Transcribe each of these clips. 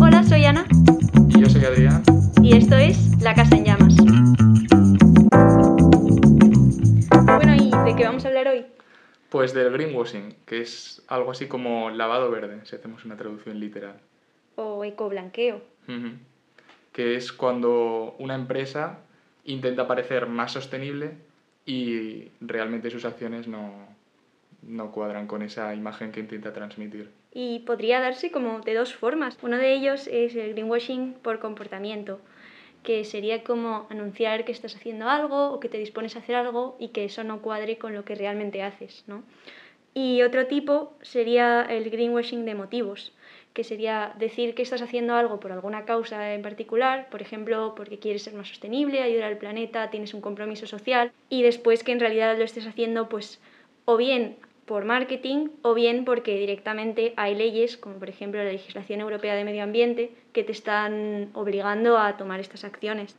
Hola, soy Ana Y yo soy Adrián. y esto es La Casa en Llamas. Bueno, ¿y de qué vamos a hablar hoy? Pues del greenwashing, que es algo así como lavado verde, si hacemos una traducción literal. O ecoblanqueo. Ujú. Que es cuando una empresa intenta parecer más sostenible y realmente sus acciones no, no cuadran con esa imagen que intenta transmitir. Y podría darse como de dos formas. Uno de ellos es el greenwashing por comportamiento, que sería como anunciar que estás haciendo algo o que te dispones a hacer algo y que eso no cuadre con lo que realmente haces, ¿no? Y otro tipo sería el greenwashing de motivos, que sería decir que estás haciendo algo por alguna causa en particular, por ejemplo, porque quieres ser más sostenible, ayudar al planeta, tienes un compromiso social, y después que en realidad lo estés haciendo pues o bien por marketing o bien porque directamente hay leyes, como por ejemplo la legislación europea de medio ambiente, que te están obligando a tomar estas acciones.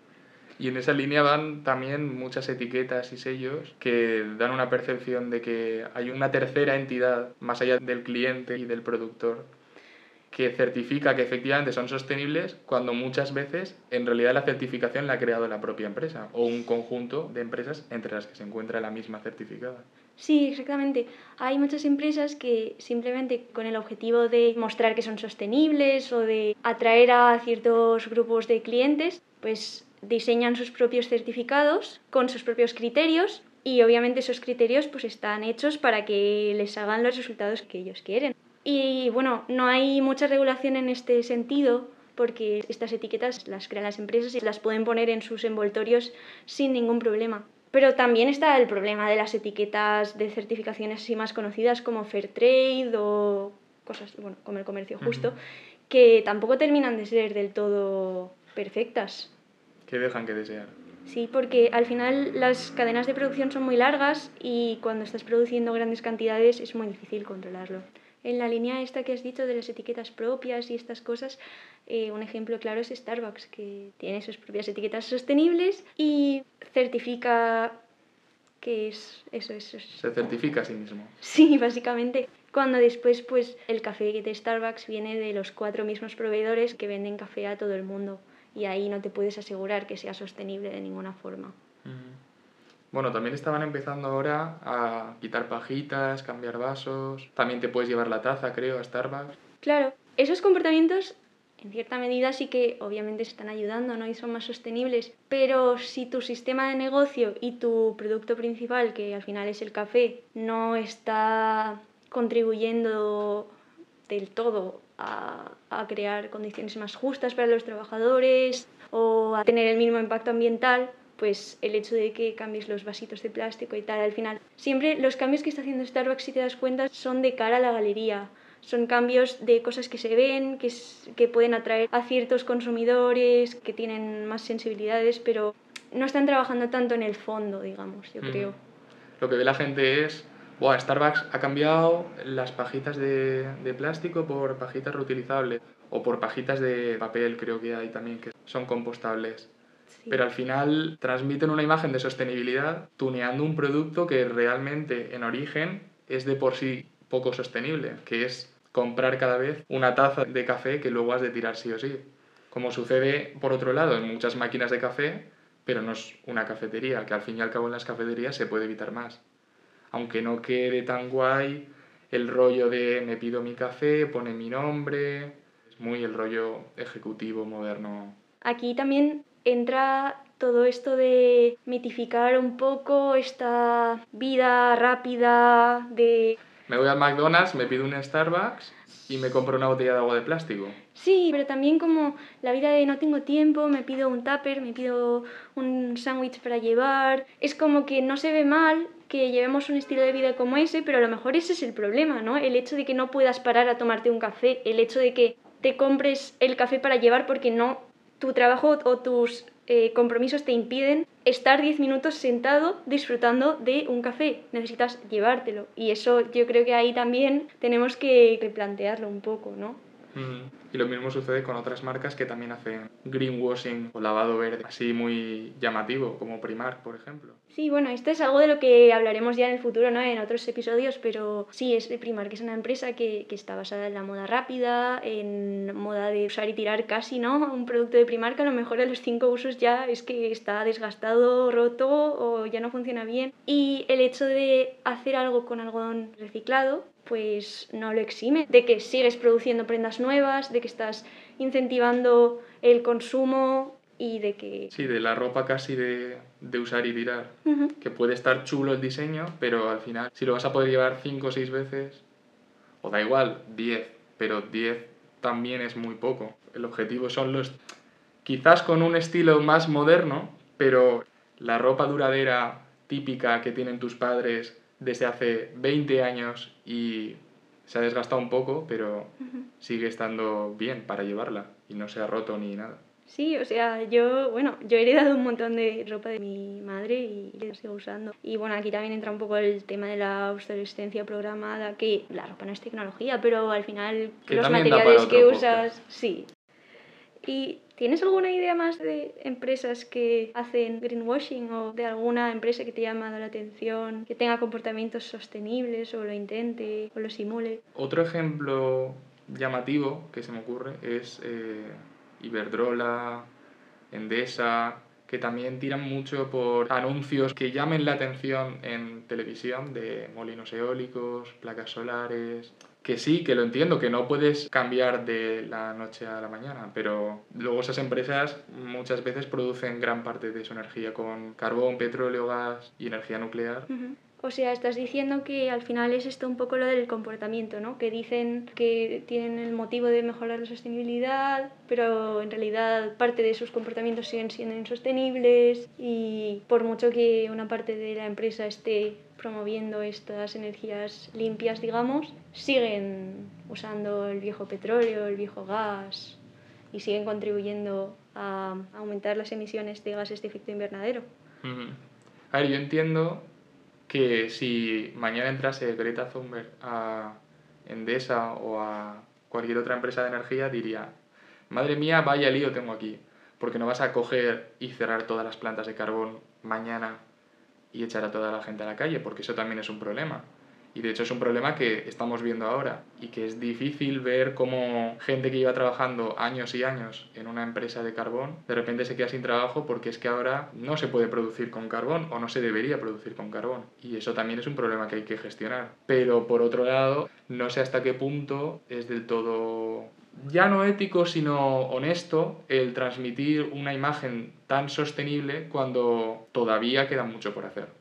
Y en esa línea van también muchas etiquetas y sellos que dan una percepción de que hay una tercera entidad, más allá del cliente y del productor, que certifica que efectivamente son sostenibles cuando muchas veces en realidad la certificación la ha creado la propia empresa o un conjunto de empresas entre las que se encuentra la misma certificada. Sí, exactamente. Hay muchas empresas que simplemente con el objetivo de mostrar que son sostenibles o de atraer a ciertos grupos de clientes, pues diseñan sus propios certificados con sus propios criterios y obviamente esos criterios pues están hechos para que les hagan los resultados que ellos quieren. Y bueno, no hay mucha regulación en este sentido porque estas etiquetas las crean las empresas y las pueden poner en sus envoltorios sin ningún problema. Pero también está el problema de las etiquetas de certificaciones así más conocidas como Fairtrade o cosas, bueno, como el comercio justo, Ujú. que tampoco terminan de ser del todo perfectas. Que dejan que desear. Sí, porque al final las cadenas de producción son muy largas y cuando estás produciendo grandes cantidades es muy difícil controlarlo. En la línea esta que has dicho de las etiquetas propias y estas cosas, eh, un ejemplo claro es Starbucks, que tiene sus propias etiquetas sostenibles y certifica que es eso, eso. Se certifica a sí mismo. Sí, básicamente. Cuando después, pues, el café de Starbucks viene de los cuatro mismos proveedores que venden café a todo el mundo. Y ahí no te puedes asegurar que sea sostenible de ninguna forma. Bueno, también estaban empezando ahora a quitar pajitas, cambiar vasos. También te puedes llevar la taza, creo, a Starbucks. Claro, esos comportamientos en cierta medida sí que obviamente están ayudando ¿no? y son más sostenibles, pero si tu sistema de negocio y tu producto principal, que al final es el café, no está contribuyendo del todo a, a crear condiciones más justas para los trabajadores o a tener el mínimo impacto ambiental, pues el hecho de que cambies los vasitos de plástico y tal, al final, siempre los cambios que está haciendo Starbucks, si te das cuenta, son de cara a la galería. Son cambios de cosas que se ven, que, s- que pueden atraer a ciertos consumidores, que tienen más sensibilidades, pero no están trabajando tanto en el fondo, digamos, yo creo. Lo que ve la gente es, Buah, Starbucks ha cambiado las pajitas de, de plástico por pajitas reutilizables o por pajitas de papel, creo que hay también que son compostables. Sí. Pero al final transmiten una imagen de sostenibilidad tuneando un producto que realmente en origen es de por sí poco sostenible, que es comprar cada vez una taza de café que luego has de tirar sí o sí. Como sucede, por otro lado, en muchas máquinas de café, pero no es una cafetería, que al fin y al cabo en las cafeterías se puede evitar más. Aunque no quede tan guay el rollo de me pido mi café, pone mi nombre, es muy el rollo ejecutivo moderno. Aquí también entra todo esto de mitificar un poco esta vida rápida de Me voy al McDonald's, me pido un Starbucks y me compro una botella de agua de plástico. Sí, pero también como la vida de no tengo tiempo, me pido un tupper, me pido un sándwich para llevar. Es como que no se ve mal que llevemos un estilo de vida como ese, pero a lo mejor ese es el problema, ¿no? El hecho de que no puedas parar a tomarte un café, el hecho de que te compres el café para llevar porque no tu trabajo o tus eh, compromisos te impiden estar 10 minutos sentado disfrutando de un café. Necesitas llevártelo. Y eso yo creo que ahí también tenemos que replantearlo un poco, ¿no? Lo mismo sucede con otras marcas que también hacen greenwashing o lavado verde, así muy llamativo, como Primark, por ejemplo. Sí, bueno, esto es algo de lo que hablaremos ya en el futuro, ¿no? En otros episodios, pero sí, es Primark, es una empresa que, que, está basada en la moda rápida, en moda de usar y tirar casi, ¿no? Un producto de Primark a lo mejor a los cinco usos ya es que está desgastado, roto o ya no funciona bien. Y el hecho de hacer algo con algodón reciclado, pues no lo exime de que sigues produciendo prendas nuevas, de que estás incentivando el consumo y de que... Sí, de la ropa casi de, de usar y tirar. Que puede estar chulo el diseño, pero al final, si lo vas a poder llevar 5 o 6 veces, o da igual, 10, pero 10 también es muy poco. El objetivo son los... Quizás con un estilo más moderno, pero la ropa duradera típica que tienen tus padres desde hace 20 años y se ha desgastado un poco, pero sigue estando bien para llevarla y no se ha roto ni nada. Sí, o sea, yo, bueno, yo he heredado un montón de ropa de mi madre y la sigo usando. Y bueno, aquí también entra un poco el tema de la obsolescencia programada, que la ropa no es tecnología, pero al final los materiales que usas, sí. ¿Y tienes alguna idea más de empresas que hacen greenwashing o de alguna empresa que te llama la atención, que tenga comportamientos sostenibles o lo intente o lo simule? Otro ejemplo llamativo que se me ocurre es... Eh Iberdrola, Endesa, que también tiran mucho por anuncios que llamen la atención en televisión de molinos eólicos, placas solares, que sí, que lo entiendo, que no puedes cambiar de la noche a la mañana, pero luego esas empresas muchas veces producen gran parte de su energía con carbón, petróleo, gas y energía nuclear. O sea, estás diciendo que al final es esto un poco lo del comportamiento, ¿no? Que dicen que tienen el motivo de mejorar la sostenibilidad, pero en realidad parte de sus comportamientos siguen siendo insostenibles y por mucho que una parte de la empresa esté promoviendo estas energías limpias, digamos, siguen usando el viejo petróleo, el viejo gas y siguen contribuyendo a aumentar las emisiones de gases de efecto invernadero. A ver, yo entiendo que si mañana entrase Greta Thunberg a Endesa o a cualquier otra empresa de energía, diría, madre mía, vaya lío tengo aquí, porque no vas a coger y cerrar todas las plantas de carbón mañana y echar a toda la gente a la calle, porque eso también es un problema. Y de hecho es un problema que estamos viendo ahora y que es difícil ver cómo gente que lleva trabajando años y años en una empresa de carbón de repente se queda sin trabajo porque es que ahora no se puede producir con carbón o no se debería producir con carbón. Y eso también es un problema que hay que gestionar. Pero por otro lado, no sé hasta qué punto es del todo ya no ético, sino honesto el transmitir una imagen tan sostenible cuando todavía queda mucho por hacer.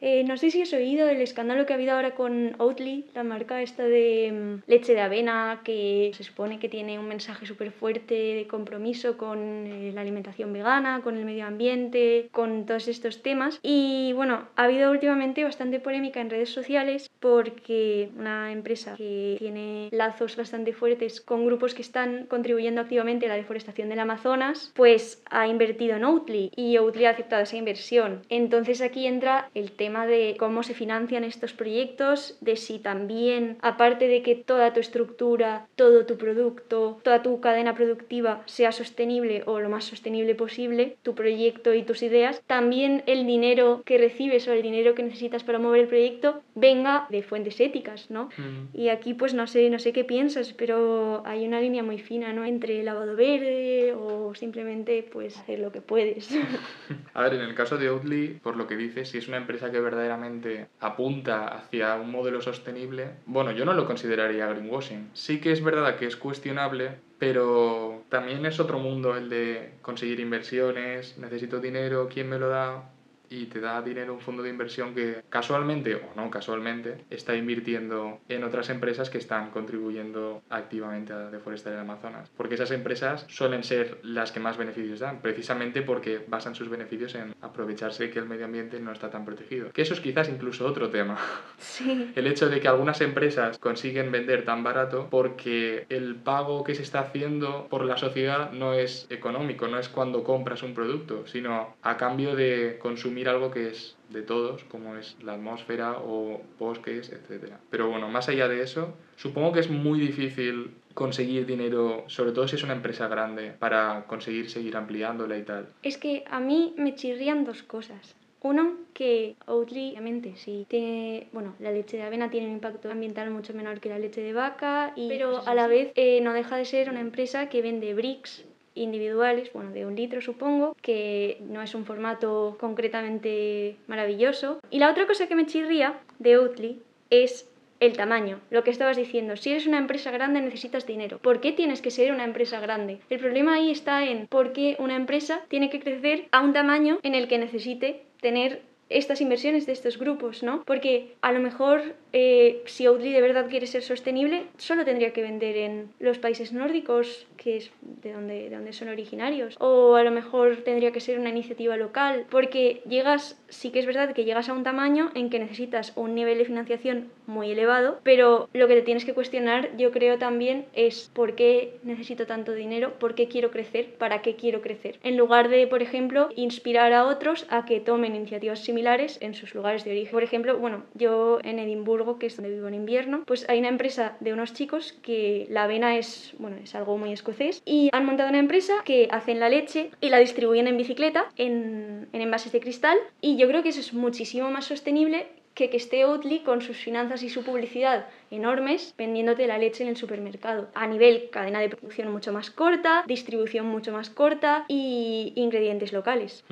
Eh, no sé si has oído el escándalo que ha habido ahora con Oatly, la marca esta de mm, leche de avena, que se supone que tiene un mensaje súper fuerte de compromiso con eh, la alimentación vegana, con el medio ambiente, con todos estos temas. Y bueno, ha habido últimamente bastante polémica en redes sociales porque una empresa que tiene lazos bastante fuertes con grupos que están contribuyendo activamente a la deforestación del Amazonas, pues ha invertido en Oatly y Oatly ha aceptado esa inversión. Entonces aquí entra el tema de cómo se financian estos proyectos, de si también, aparte de que toda tu estructura, todo tu producto, toda tu cadena productiva sea sostenible o lo más sostenible posible, tu proyecto y tus ideas, también el dinero que recibes o el dinero que necesitas para mover el proyecto venga de fuentes éticas, ¿no? Y aquí pues no sé, no sé qué piensas, pero hay una línea muy fina, ¿no? Entre lavado verde o simplemente pues hacer lo que puedes. A ver, en el caso de Oatly, por lo que dices, si es una empresa que verdaderamente apunta hacia un modelo sostenible, bueno, yo no lo consideraría greenwashing. Sí que es verdad que es cuestionable, pero también es otro mundo el de conseguir inversiones, necesito dinero, ¿quién me lo da? Y te da dinero un fondo de inversión que casualmente o no casualmente está invirtiendo en otras empresas que están contribuyendo activamente a deforestar el Amazonas. Porque esas empresas suelen ser las que más beneficios dan, precisamente porque basan sus beneficios en aprovecharse que el medio ambiente no está tan protegido. Que eso es quizás incluso otro tema. Sí. El hecho de que algunas empresas consiguen vender tan barato porque el pago que se está haciendo por la sociedad no es económico, no es cuando compras un producto, sino a cambio de consumir consumir algo que es de todos, como es la atmósfera o bosques, etc. Pero bueno, más allá de eso, supongo que es muy difícil conseguir dinero, sobre todo si es una empresa grande, para conseguir seguir ampliándola y tal. Es que a mí me chirrían dos cosas. Uno, que Oatly, obviamente, sí, tiene, bueno, la leche de avena tiene un impacto ambiental mucho menor que la leche de vaca, y, pero a la vez eh, no deja de ser una empresa que vende bricks individuales, bueno, de un litro supongo, que no es un formato concretamente maravilloso. Y la otra cosa que me chirría de Oatly es el tamaño, lo que estabas diciendo. Si eres una empresa grande necesitas dinero. ¿Por qué tienes que ser una empresa grande? El problema ahí está en por qué una empresa tiene que crecer a un tamaño en el que necesite tener estas inversiones de estos grupos, ¿no? Porque a lo mejor eh, si Oatly de verdad quiere ser sostenible, solo tendría que vender en los países nórdicos, que es de donde, de donde son originarios. O a lo mejor tendría que ser una iniciativa local, porque llegas, sí que es verdad que llegas a un tamaño en que necesitas un nivel de financiación muy elevado, pero lo que te tienes que cuestionar, yo creo también, es por qué necesito tanto dinero, por qué quiero crecer, para qué quiero crecer. En lugar de, por ejemplo, inspirar a otros a que tomen iniciativas similares en sus lugares de origen. Por ejemplo, bueno, yo en Edimburgo que es donde vivo en invierno, pues hay una empresa de unos chicos que la avena es, bueno, es algo muy escocés y han montado una empresa que hacen la leche y la distribuyen en bicicleta en, en envases de cristal y yo creo que eso es muchísimo más sostenible que que esté Oatly con sus finanzas y su publicidad enormes vendiéndote la leche en el supermercado. A nivel cadena de producción mucho más corta, distribución mucho más corta y ingredientes locales.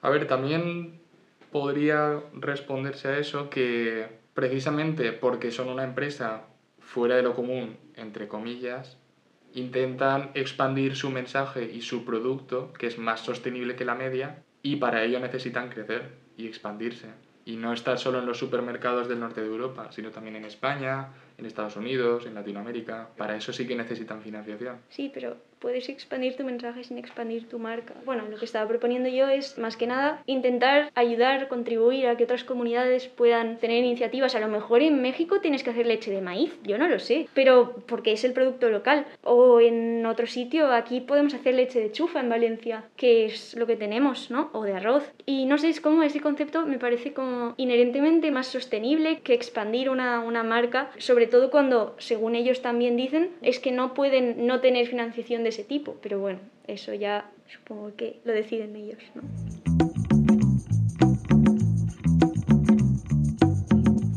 A ver, también podría responderse a eso que precisamente porque son una empresa fuera de lo común, entre comillas, intentan expandir su mensaje y su producto, que es más sostenible que la media, y para ello necesitan crecer y expandirse. Y no estar solo en los supermercados del norte de Europa, sino también en España, en Estados Unidos, en Latinoamérica. Para eso sí que necesitan financiación. Sí, pero puedes expandir tu mensaje sin expandir tu marca. Bueno, lo que estaba proponiendo yo es, más que nada, intentar ayudar, contribuir a que otras comunidades puedan tener iniciativas. A lo mejor en México tienes que hacer leche de maíz, yo no lo sé, pero porque es el producto local. O en otro sitio, aquí podemos hacer leche de chufa en Valencia, que es lo que tenemos, ¿no? O de arroz. Y no sé, es como ese concepto me parece como inherentemente más sostenible que expandir una, una marca, sobre todo cuando, según ellos también dicen, es que no pueden no tener financiación de ese tipo, pero bueno, eso ya supongo que lo deciden ellos, ¿no?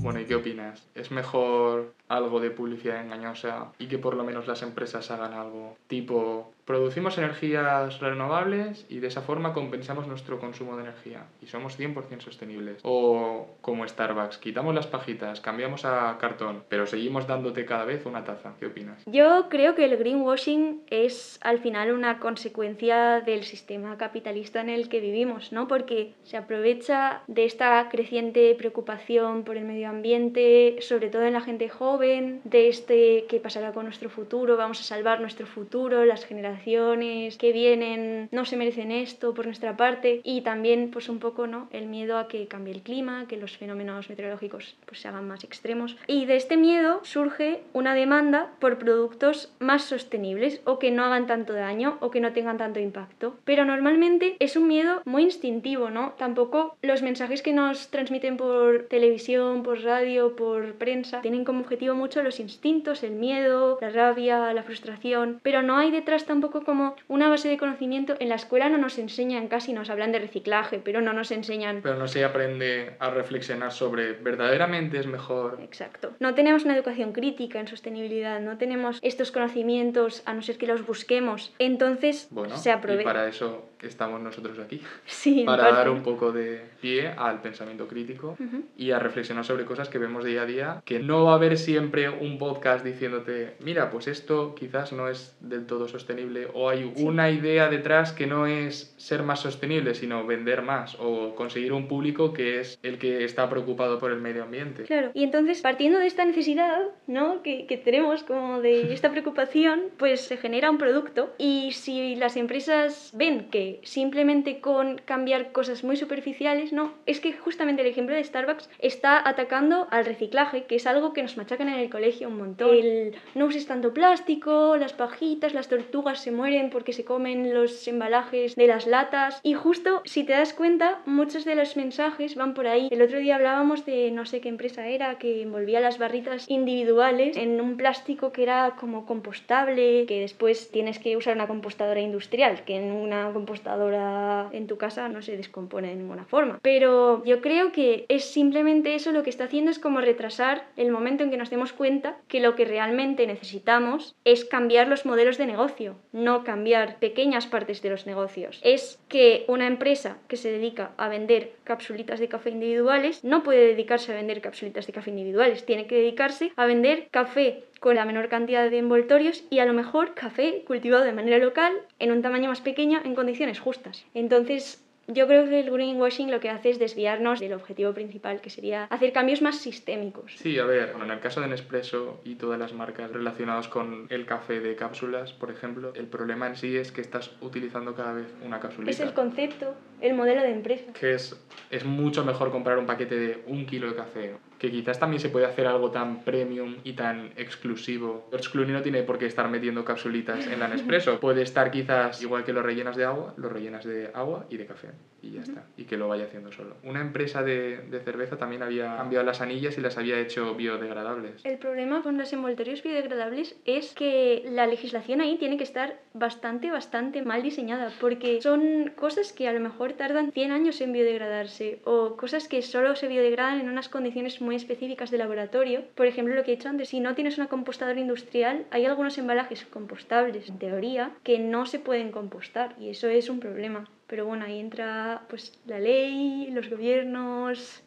Bueno, ¿y qué opinas? ¿Es mejor algo de publicidad engañosa y que por lo menos las empresas hagan algo tipo producimos energías renovables y de esa forma compensamos nuestro consumo de energía y somos 100% sostenibles. O como Starbucks, quitamos las pajitas, cambiamos a cartón, pero seguimos dándote cada vez una taza. ¿Qué opinas? Yo creo que el greenwashing es al final una consecuencia del sistema capitalista en el que vivimos, ¿no? Porque se aprovecha de esta creciente preocupación por el medio ambiente, sobre todo en la gente joven, de este qué pasará con nuestro futuro, vamos a salvar nuestro futuro, las generaciones que vienen no se merecen esto por nuestra parte. Y también pues un poco no el miedo a que cambie el clima, que los fenómenos meteorológicos pues se hagan más extremos. Y de este miedo surge una demanda por productos más sostenibles o que no hagan tanto daño o que no tengan tanto impacto, pero normalmente es un miedo muy instintivo, ¿no? Tampoco los mensajes que nos transmiten por televisión, por radio, por prensa tienen como objetivo mucho los instintos, el miedo, la rabia, la frustración, pero no hay detrás tampoco como una base de conocimiento. En la escuela no nos enseñan casi, nos hablan de reciclaje, pero no nos enseñan... Pero no se aprende a reflexionar sobre verdaderamente es mejor. Exacto. No tenemos una educación crítica en sostenibilidad, no tenemos estos conocimientos a no ser que los busquemos. Entonces bueno, se aprovecha. Y para eso estamos nosotros aquí. Sí, para dar un poco de pie al pensamiento crítico y a reflexionar sobre cosas que vemos día a día, que no va a haber siempre un podcast diciéndote, mira, pues esto quizás no es del todo sostenible o hay una idea detrás que no es ser más sostenible, sino vender más o conseguir un público que es el que está preocupado por el medio ambiente. Claro, y entonces partiendo de esta necesidad, ¿no? Que, que tenemos como de esta preocupación, pues se genera un producto y si las empresas ven que simplemente con cambiar cosas muy superficiales, no, es que justamente el ejemplo de Starbucks está atacando al reciclaje que es algo que nos en el colegio un montón. El no uses tanto plástico, las pajitas, las tortugas se mueren porque se comen los embalajes de las latas. Y justo, si te das cuenta, muchos de los mensajes van por ahí. El otro día hablábamos de no sé qué empresa era que envolvía las barritas individuales en un plástico que era como compostable, que después tienes que usar una compostadora industrial, que en una compostadora en tu casa no se descompone de ninguna forma. Pero yo creo que es simplemente eso lo que está haciendo es como retrasar el momento en que nos demos cuenta que lo que realmente necesitamos es cambiar los modelos de negocio, no cambiar pequeñas partes de los negocios. Es que una empresa que se dedica a vender capsulitas de café individuales no puede dedicarse a vender capsulitas de café individuales, tiene que dedicarse a vender café con la menor cantidad de envoltorios y a lo mejor café cultivado de manera local en un tamaño más pequeño en condiciones justas. Entonces, yo creo que el greenwashing lo que hace es desviarnos del objetivo principal, que sería hacer cambios más sistémicos. Sí, a ver, en el caso de Nespresso y todas las marcas relacionadas con el café de cápsulas, por ejemplo, el problema en sí es que estás utilizando cada vez una cápsulita. Es el concepto, el modelo de empresa. Que es, es mucho mejor comprar un paquete de un kilo de café que quizás también se puede hacer algo tan premium y tan exclusivo. George Clooney no tiene por qué estar metiendo capsulitas en la Nespresso. Puede estar quizás igual que lo rellenas de agua, lo rellenas de agua y de café y ya está. Y que lo vaya haciendo solo. Una empresa de, de, cerveza también había cambiado las anillas y las había hecho biodegradables. El problema con los envoltorios biodegradables es que la legislación ahí tiene que estar bastante, bastante mal diseñada porque son cosas que a lo mejor tardan 100 años en biodegradarse o cosas que solo se biodegradan en unas condiciones muy específicas de laboratorio. Por ejemplo, lo que he dicho antes, si no tienes una compostadora industrial, hay algunos embalajes compostables, en teoría, que no se pueden compostar y eso es un problema. Pero bueno, ahí entra pues la ley, los gobiernos,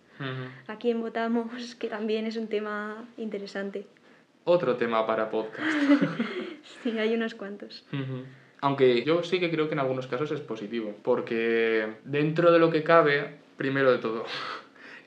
a quién votamos, que también es un tema interesante. Otro tema para podcast. sí, hay unos cuantos. Aunque yo sí que creo que en algunos casos es positivo, porque dentro de lo que cabe, primero de todo,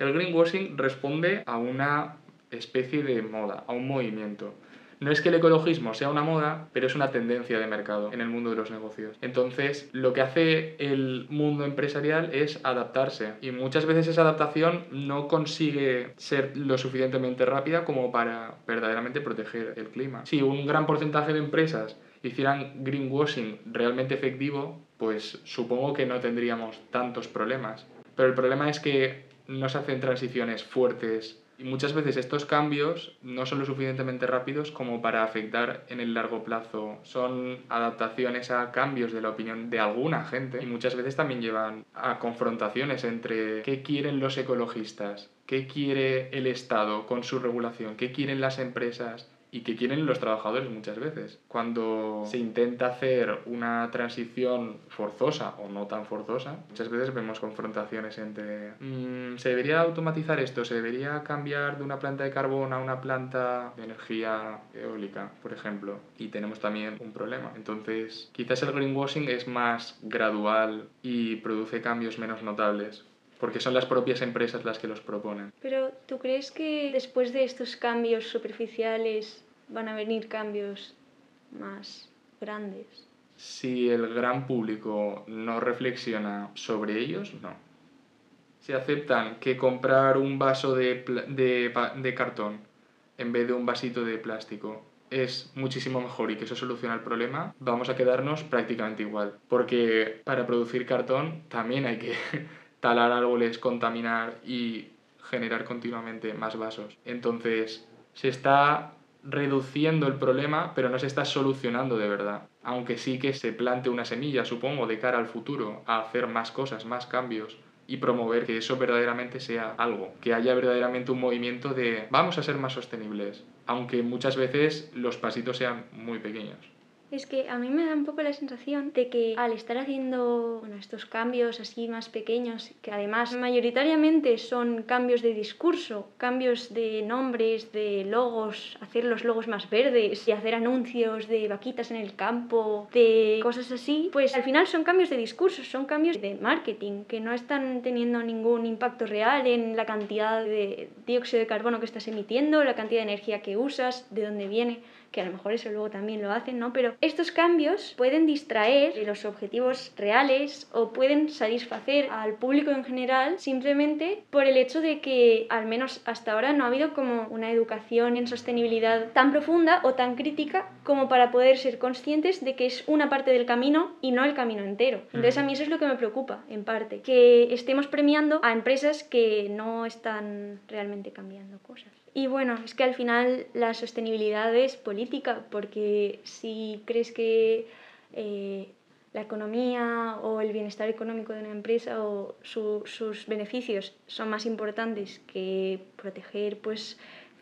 el greenwashing responde a una especie de moda, a un movimiento. No es que el ecologismo sea una moda, pero es una tendencia de mercado en el mundo de los negocios. Entonces, lo que hace el mundo empresarial es adaptarse. Y muchas veces esa adaptación no consigue ser lo suficientemente rápida como para verdaderamente proteger el clima. Si un gran porcentaje de empresas hicieran greenwashing realmente efectivo, pues supongo que no tendríamos tantos problemas. Pero el problema es que no se hacen transiciones fuertes y muchas veces estos cambios no son lo suficientemente rápidos como para afectar en el largo plazo. Son adaptaciones a cambios de la opinión de alguna gente y muchas veces también llevan a confrontaciones entre qué quieren los ecologistas, qué quiere el Estado con su regulación, qué quieren las empresas y que quieren los trabajadores muchas veces. Cuando se intenta hacer una transición forzosa o no tan forzosa, muchas veces vemos confrontaciones entre mm, se debería automatizar esto, se debería cambiar de una planta de carbón a una planta de energía eólica, por ejemplo, y tenemos también un problema. Entonces, quizás el greenwashing es más gradual y produce cambios menos notables porque son las propias empresas las que los proponen. Pero ¿tú crees que después de estos cambios superficiales van a venir cambios más grandes? Si el gran público no reflexiona sobre ellos, no. Si aceptan que comprar un vaso de, de, de cartón en vez de un vasito de plástico es muchísimo mejor y que eso soluciona el problema, vamos a quedarnos prácticamente igual. Porque para producir cartón también hay que talar árboles, contaminar y generar continuamente más vasos. Entonces, se está reduciendo el problema, pero no se está solucionando de verdad. Aunque sí que se plante una semilla, supongo, de cara al futuro, a hacer más cosas, más cambios y promover que eso verdaderamente sea algo, que haya verdaderamente un movimiento de vamos a ser más sostenibles, aunque muchas veces los pasitos sean muy pequeños. Es que a mí me da un poco la sensación de que al estar haciendo estos cambios así más pequeños, que además mayoritariamente son cambios de discurso, cambios de nombres, de logos, hacer los logos más verdes y hacer anuncios de vaquitas en el campo, de cosas así, pues al final son cambios de discurso, son cambios de marketing que no están teniendo ningún impacto real en la cantidad de dióxido de carbono que estás emitiendo, la cantidad de energía que usas, de dónde viene que a lo mejor eso luego también lo hacen, ¿no? Pero estos cambios pueden distraer de los objetivos reales o pueden satisfacer al público en general simplemente por el hecho de que al menos hasta ahora no ha habido como una educación en sostenibilidad tan profunda o tan crítica como para poder ser conscientes de que es una parte del camino y no el camino entero. Entonces a mí eso es lo que me preocupa, en parte, que estemos premiando a empresas que no están realmente cambiando cosas. Y bueno, es que al final la sostenibilidad es política, porque si crees que eh, la economía o el bienestar económico de una empresa o sus beneficios son más importantes que proteger pues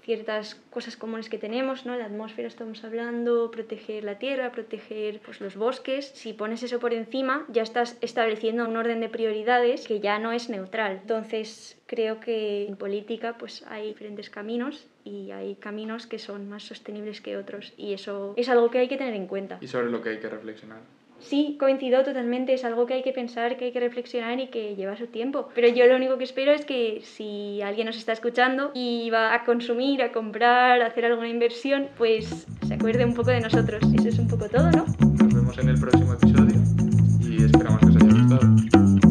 ciertas cosas comunes que tenemos, ¿no? La atmósfera estamos hablando, proteger la tierra, proteger pues, los bosques. Si pones eso por encima, ya estás estableciendo un orden de prioridades que ya no es neutral. Entonces, creo que en política pues hay diferentes caminos y hay caminos que son más sostenibles que otros y eso es algo que hay que tener en cuenta. Y sobre lo que hay que reflexionar. Sí, coincido totalmente, es algo que hay que pensar, que hay que reflexionar y que lleva su tiempo. Pero yo lo único que espero es que si alguien nos está escuchando y va a consumir, a comprar, a hacer alguna inversión, pues se acuerde un poco de nosotros. Eso es un poco todo, ¿no? Nos vemos en el próximo episodio y esperamos que os haya gustado.